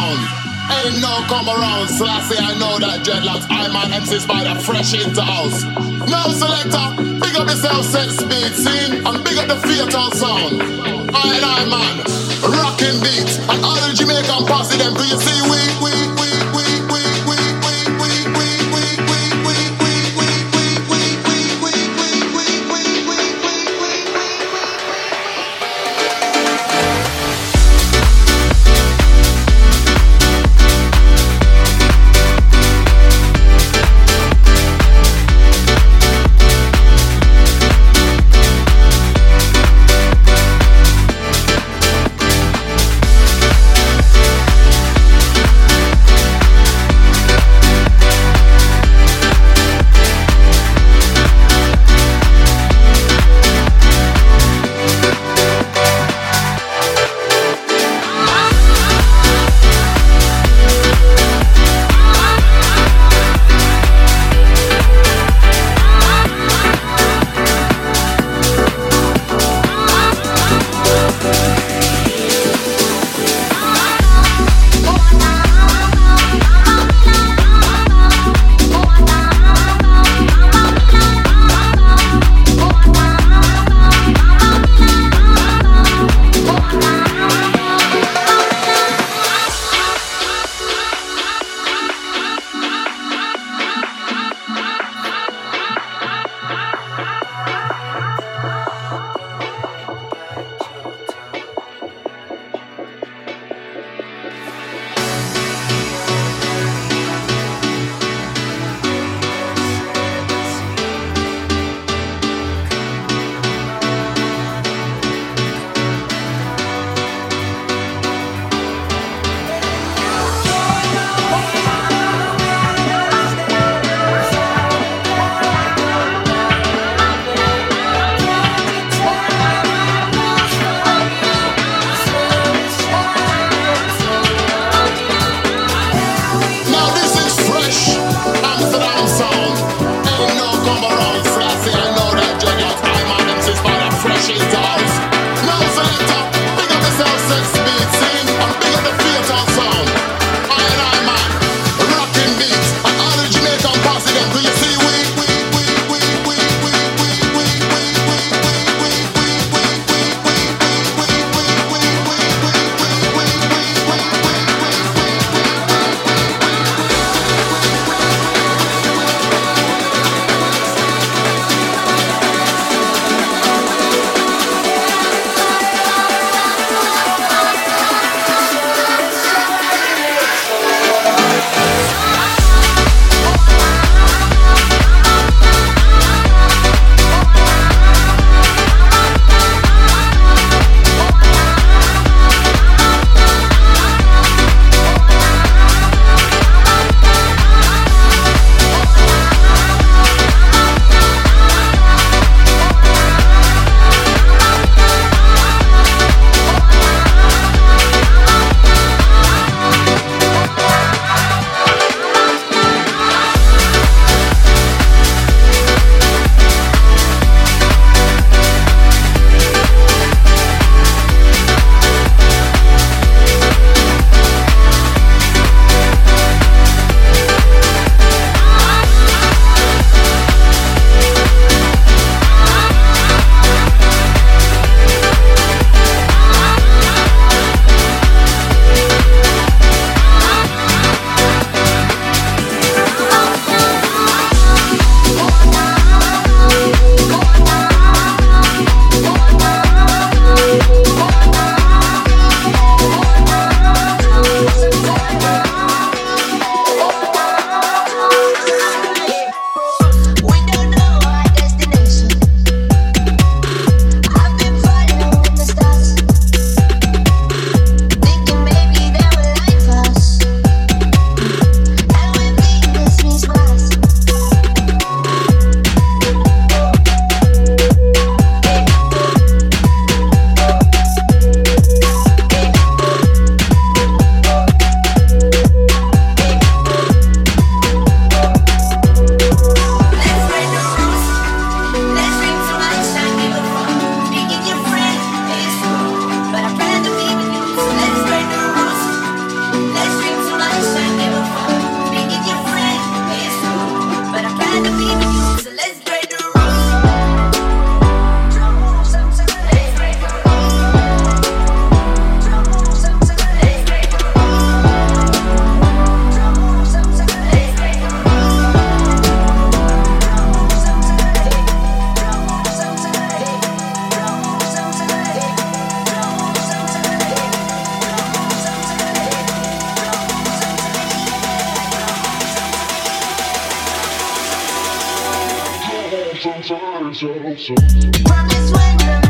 around. Ain't no come around. So I say I know that dreadlocks. I'm an MC Spider, fresh into house. No selector, big up yourself, set speed scene, and big up the fatal sound. I and I man, rocking beats, and all the Jamaican posse them. Do you see we we we? Promise when you're